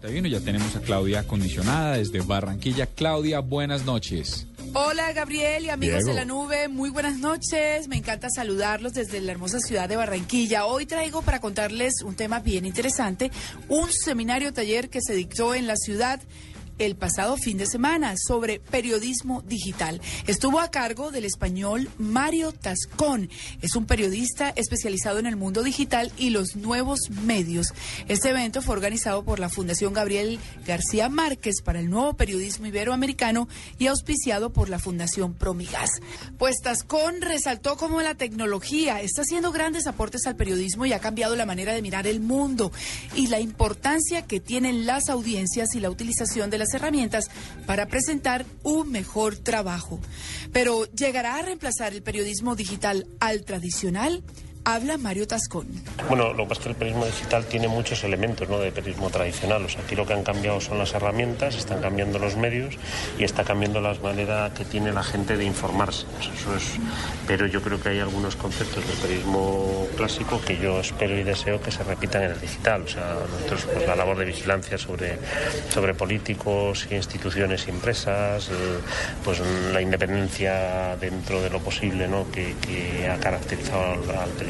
51, ya tenemos a Claudia acondicionada desde Barranquilla. Claudia, buenas noches. Hola Gabriel y amigos Diego. de la nube, muy buenas noches. Me encanta saludarlos desde la hermosa ciudad de Barranquilla. Hoy traigo para contarles un tema bien interesante, un seminario taller que se dictó en la ciudad el pasado fin de semana sobre periodismo digital. Estuvo a cargo del español Mario Tascón. Es un periodista especializado en el mundo digital y los nuevos medios. Este evento fue organizado por la Fundación Gabriel García Márquez para el nuevo periodismo iberoamericano y auspiciado por la Fundación Promigas. Pues Tascón resaltó cómo la tecnología está haciendo grandes aportes al periodismo y ha cambiado la manera de mirar el mundo y la importancia que tienen las audiencias y la utilización de las herramientas para presentar un mejor trabajo. Pero ¿llegará a reemplazar el periodismo digital al tradicional? Habla Mario Tascón. Bueno, lo que pasa es que el periodismo digital tiene muchos elementos ¿no? de periodismo tradicional. O sea, aquí lo que han cambiado son las herramientas, están cambiando los medios y está cambiando la manera que tiene la gente de informarse. Eso es... Pero yo creo que hay algunos conceptos del periodismo clásico que yo espero y deseo que se repitan en el digital. O sea, nosotros, pues, la labor de vigilancia sobre, sobre políticos, instituciones y empresas, eh, pues la independencia dentro de lo posible ¿no? que, que ha caracterizado al, al periodismo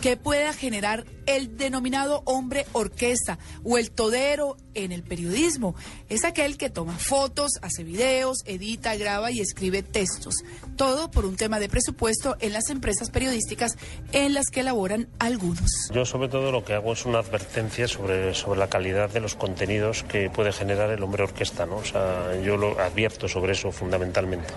que pueda generar el denominado hombre orquesta o el todero en el periodismo. Es aquel que toma fotos, hace videos, edita, graba y escribe textos. Todo por un tema de presupuesto en las empresas periodísticas en las que elaboran algunos. Yo sobre todo lo que hago es una advertencia sobre, sobre la calidad de los contenidos que puede generar el hombre orquesta. ¿no? O sea, yo lo advierto sobre eso fundamentalmente,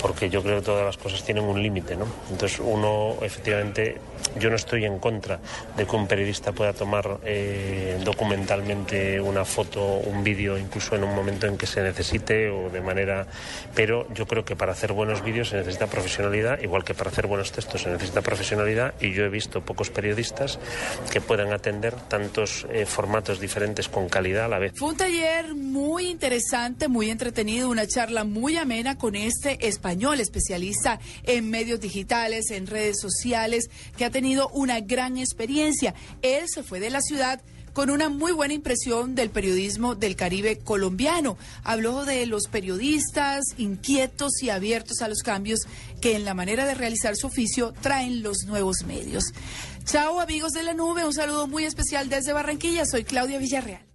porque yo creo que todas las cosas tienen un límite. ¿no? Entonces uno efectivamente, yo no estoy en contra de que un periodista pueda tomar eh, documentalmente una foto, un vídeo, incluso en un momento en que se necesite o de manera... Pero yo creo que para hacer buenos vídeos se necesita profesionalidad, igual que para hacer buenos textos se necesita profesionalidad y yo he visto pocos periodistas que puedan atender tantos eh, formatos diferentes con calidad a la vez. Fue un taller muy interesante, muy entretenido, una charla muy amena con este español especialista en medios digitales, en redes sociales, que ha tenido una gran experiencia. Él se fue de la ciudad con una muy buena impresión del periodismo del Caribe colombiano. Habló de los periodistas inquietos y abiertos a los cambios que en la manera de realizar su oficio traen los nuevos medios. Chao amigos de la nube, un saludo muy especial desde Barranquilla. Soy Claudia Villarreal.